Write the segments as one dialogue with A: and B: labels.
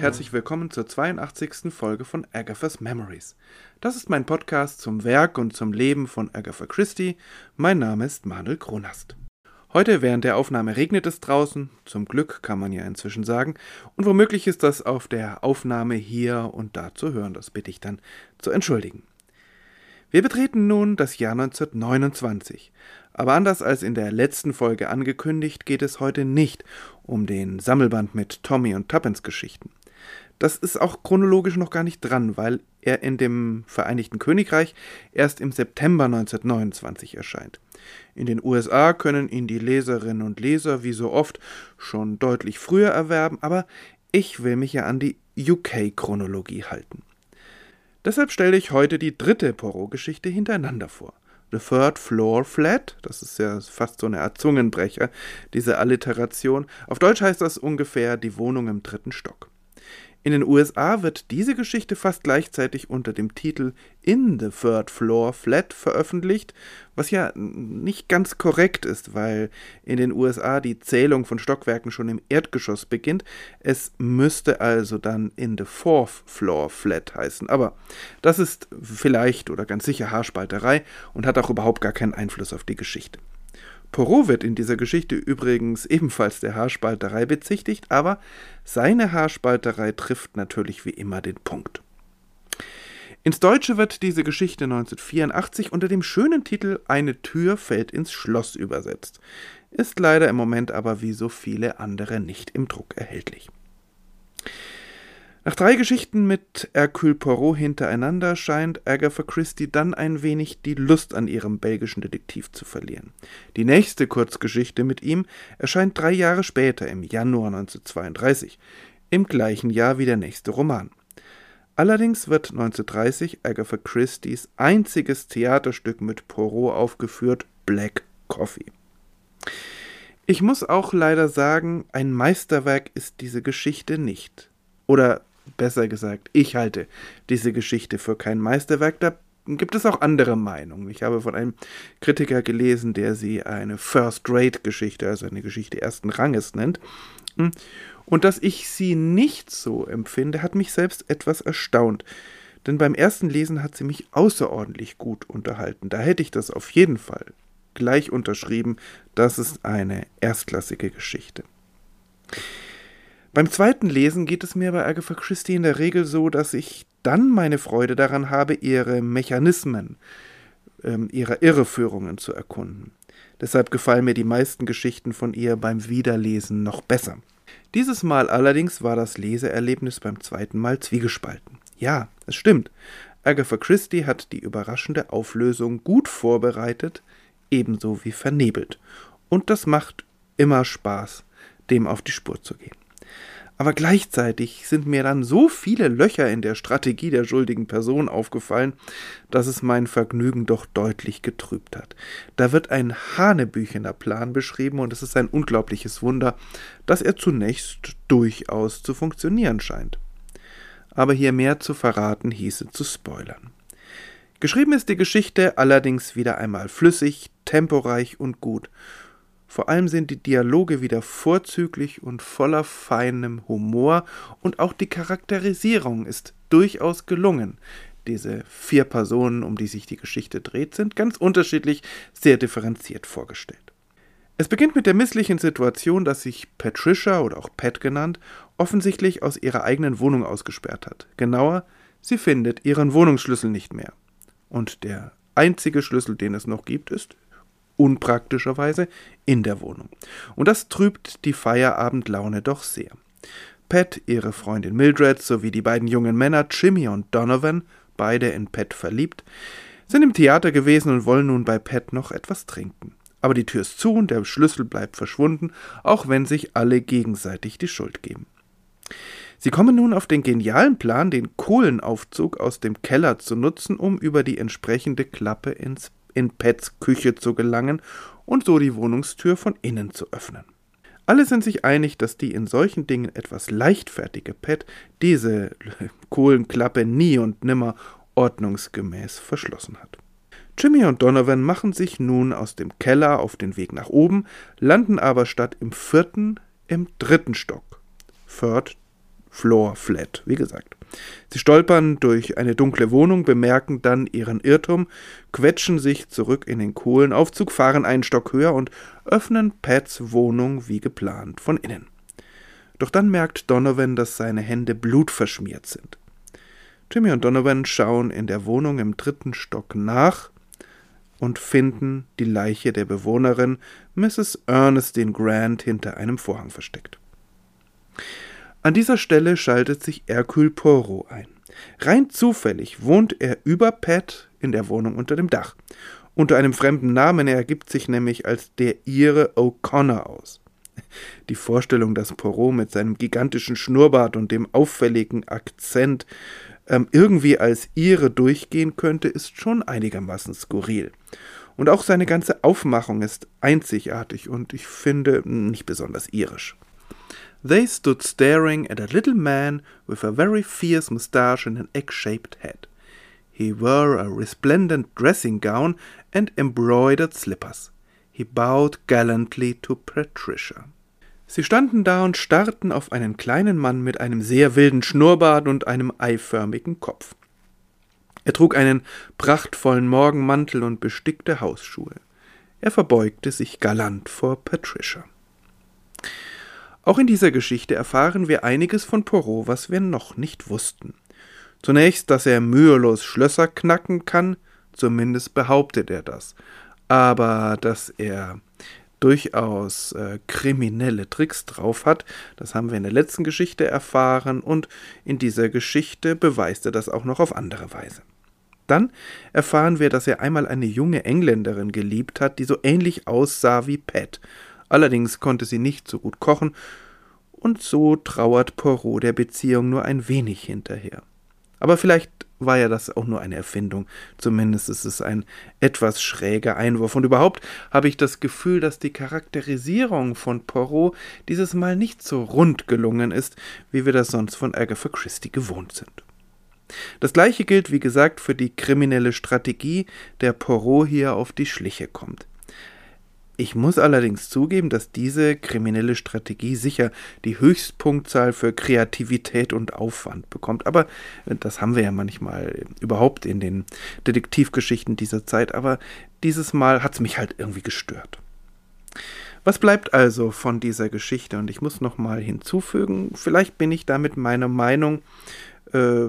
A: herzlich willkommen zur 82. Folge von Agatha's Memories. Das ist mein Podcast zum Werk und zum Leben von Agatha Christie. Mein Name ist Manuel Kronast. Heute während der Aufnahme regnet es draußen, zum Glück kann man ja inzwischen sagen, und womöglich ist das auf der Aufnahme hier und da zu hören, das bitte ich dann zu entschuldigen. Wir betreten nun das Jahr 1929. Aber anders als in der letzten Folge angekündigt, geht es heute nicht um den Sammelband mit Tommy und Tuppence Geschichten. Das ist auch chronologisch noch gar nicht dran, weil er in dem Vereinigten Königreich erst im September 1929 erscheint. In den USA können ihn die Leserinnen und Leser wie so oft schon deutlich früher erwerben, aber ich will mich ja an die UK-Chronologie halten. Deshalb stelle ich heute die dritte Poirot-Geschichte hintereinander vor. The Third Floor Flat, das ist ja fast so eine Art Zungenbrecher, diese Alliteration. Auf Deutsch heißt das ungefähr die Wohnung im dritten Stock. In den USA wird diese Geschichte fast gleichzeitig unter dem Titel In the Third Floor Flat veröffentlicht, was ja nicht ganz korrekt ist, weil in den USA die Zählung von Stockwerken schon im Erdgeschoss beginnt. Es müsste also dann In the Fourth Floor Flat heißen. Aber das ist vielleicht oder ganz sicher Haarspalterei und hat auch überhaupt gar keinen Einfluss auf die Geschichte. Poirot wird in dieser Geschichte übrigens ebenfalls der Haarspalterei bezichtigt, aber seine Haarspalterei trifft natürlich wie immer den Punkt. Ins Deutsche wird diese Geschichte 1984 unter dem schönen Titel Eine Tür fällt ins Schloss übersetzt, ist leider im Moment aber wie so viele andere nicht im Druck erhältlich. Nach drei Geschichten mit Hercule Poirot hintereinander scheint Agatha Christie dann ein wenig die Lust an ihrem belgischen Detektiv zu verlieren. Die nächste Kurzgeschichte mit ihm erscheint drei Jahre später, im Januar 1932, im gleichen Jahr wie der nächste Roman. Allerdings wird 1930 Agatha Christie's einziges Theaterstück mit Poirot aufgeführt, Black Coffee. Ich muss auch leider sagen, ein Meisterwerk ist diese Geschichte nicht. Oder besser gesagt, ich halte diese Geschichte für kein Meisterwerk. Da gibt es auch andere Meinungen. Ich habe von einem Kritiker gelesen, der sie eine First-Rate-Geschichte, also eine Geschichte ersten Ranges nennt. Und dass ich sie nicht so empfinde, hat mich selbst etwas erstaunt. Denn beim ersten Lesen hat sie mich außerordentlich gut unterhalten. Da hätte ich das auf jeden Fall gleich unterschrieben. Das ist eine erstklassige Geschichte. Beim zweiten Lesen geht es mir bei Agatha Christie in der Regel so, dass ich dann meine Freude daran habe, ihre Mechanismen, ähm, ihre Irreführungen zu erkunden. Deshalb gefallen mir die meisten Geschichten von ihr beim Wiederlesen noch besser. Dieses Mal allerdings war das Leseerlebnis beim zweiten Mal zwiegespalten. Ja, es stimmt. Agatha Christie hat die überraschende Auflösung gut vorbereitet, ebenso wie vernebelt. Und das macht immer Spaß, dem auf die Spur zu gehen. Aber gleichzeitig sind mir dann so viele Löcher in der Strategie der schuldigen Person aufgefallen, dass es mein Vergnügen doch deutlich getrübt hat. Da wird ein hanebüchener Plan beschrieben und es ist ein unglaubliches Wunder, dass er zunächst durchaus zu funktionieren scheint. Aber hier mehr zu verraten hieße zu spoilern. Geschrieben ist die Geschichte allerdings wieder einmal flüssig, temporeich und gut vor allem sind die Dialoge wieder vorzüglich und voller feinem Humor und auch die Charakterisierung ist durchaus gelungen. Diese vier Personen, um die sich die Geschichte dreht, sind ganz unterschiedlich, sehr differenziert vorgestellt. Es beginnt mit der misslichen Situation, dass sich Patricia oder auch Pat genannt offensichtlich aus ihrer eigenen Wohnung ausgesperrt hat. Genauer, sie findet ihren Wohnungsschlüssel nicht mehr. Und der einzige Schlüssel, den es noch gibt, ist unpraktischerweise in der Wohnung. Und das trübt die Feierabendlaune doch sehr. Pat, ihre Freundin Mildred sowie die beiden jungen Männer Jimmy und Donovan, beide in Pat verliebt, sind im Theater gewesen und wollen nun bei Pat noch etwas trinken. Aber die Tür ist zu und der Schlüssel bleibt verschwunden, auch wenn sich alle gegenseitig die Schuld geben. Sie kommen nun auf den genialen Plan, den Kohlenaufzug aus dem Keller zu nutzen, um über die entsprechende Klappe ins in Pets Küche zu gelangen und so die Wohnungstür von innen zu öffnen. Alle sind sich einig, dass die in solchen Dingen etwas leichtfertige Pet diese Kohlenklappe nie und nimmer ordnungsgemäß verschlossen hat. Jimmy und Donovan machen sich nun aus dem Keller auf den Weg nach oben, landen aber statt im vierten im dritten Stock. Third Floor flat, wie gesagt. Sie stolpern durch eine dunkle Wohnung, bemerken dann ihren Irrtum, quetschen sich zurück in den Kohlenaufzug, fahren einen Stock höher und öffnen Pats Wohnung wie geplant von innen. Doch dann merkt Donovan, dass seine Hände blutverschmiert sind. Jimmy und Donovan schauen in der Wohnung im dritten Stock nach und finden die Leiche der Bewohnerin Mrs. Ernestine Grant hinter einem Vorhang versteckt. An dieser Stelle schaltet sich Hercule Poirot ein. Rein zufällig wohnt er über Pat in der Wohnung unter dem Dach. Unter einem fremden Namen, er ergibt sich nämlich als der Ire O'Connor aus. Die Vorstellung, dass Poirot mit seinem gigantischen Schnurrbart und dem auffälligen Akzent ähm, irgendwie als Ire durchgehen könnte, ist schon einigermaßen skurril. Und auch seine ganze Aufmachung ist einzigartig und ich finde nicht besonders irisch. They stood staring at a little man with a very fierce moustache and an egg-shaped head. He wore a resplendent dressing gown and embroidered slippers. He bowed gallantly to Patricia. Sie standen da und starrten auf einen kleinen Mann mit einem sehr wilden Schnurrbart und einem eiförmigen Kopf. Er trug einen prachtvollen Morgenmantel und bestickte Hausschuhe. Er verbeugte sich galant vor Patricia. Auch in dieser Geschichte erfahren wir einiges von Poirot, was wir noch nicht wussten. Zunächst, dass er mühelos Schlösser knacken kann, zumindest behauptet er das. Aber dass er durchaus äh, kriminelle Tricks drauf hat. Das haben wir in der letzten Geschichte erfahren und in dieser Geschichte beweist er das auch noch auf andere Weise. Dann erfahren wir, dass er einmal eine junge Engländerin geliebt hat, die so ähnlich aussah wie Pat. Allerdings konnte sie nicht so gut kochen, und so trauert Poirot der Beziehung nur ein wenig hinterher. Aber vielleicht war ja das auch nur eine Erfindung. Zumindest ist es ein etwas schräger Einwurf. Und überhaupt habe ich das Gefühl, dass die Charakterisierung von Poirot dieses Mal nicht so rund gelungen ist, wie wir das sonst von Agatha Christie gewohnt sind. Das gleiche gilt, wie gesagt, für die kriminelle Strategie, der Poirot hier auf die Schliche kommt. Ich muss allerdings zugeben, dass diese kriminelle Strategie sicher die Höchstpunktzahl für Kreativität und Aufwand bekommt. Aber das haben wir ja manchmal überhaupt in den Detektivgeschichten dieser Zeit. Aber dieses Mal hat es mich halt irgendwie gestört. Was bleibt also von dieser Geschichte? Und ich muss noch mal hinzufügen, vielleicht bin ich da mit meiner Meinung äh,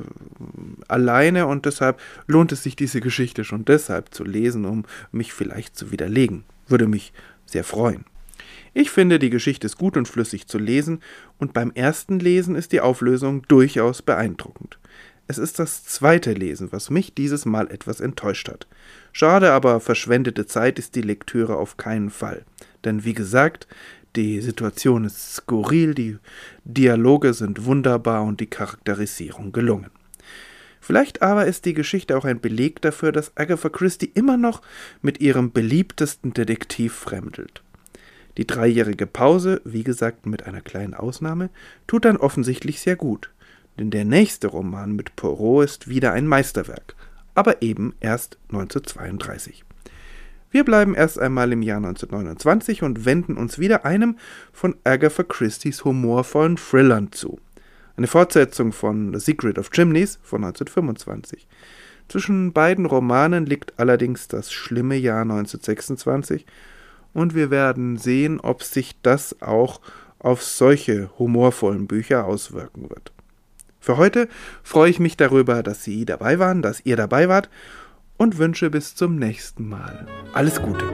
A: alleine und deshalb lohnt es sich, diese Geschichte schon deshalb zu lesen, um mich vielleicht zu widerlegen. Würde mich sehr freuen. Ich finde, die Geschichte ist gut und flüssig zu lesen und beim ersten Lesen ist die Auflösung durchaus beeindruckend. Es ist das zweite Lesen, was mich dieses Mal etwas enttäuscht hat. Schade, aber verschwendete Zeit ist die Lektüre auf keinen Fall. Denn wie gesagt, die Situation ist skurril, die Dialoge sind wunderbar und die Charakterisierung gelungen. Vielleicht aber ist die Geschichte auch ein Beleg dafür, dass Agatha Christie immer noch mit ihrem beliebtesten Detektiv fremdelt. Die dreijährige Pause, wie gesagt mit einer kleinen Ausnahme, tut dann offensichtlich sehr gut, denn der nächste Roman mit Poirot ist wieder ein Meisterwerk, aber eben erst 1932. Wir bleiben erst einmal im Jahr 1929 und wenden uns wieder einem von Agatha Christie's humorvollen Thrillern zu. Eine Fortsetzung von The Secret of Chimneys von 1925. Zwischen beiden Romanen liegt allerdings das schlimme Jahr 1926 und wir werden sehen, ob sich das auch auf solche humorvollen Bücher auswirken wird. Für heute freue ich mich darüber, dass Sie dabei waren, dass ihr dabei wart und wünsche bis zum nächsten Mal. Alles Gute.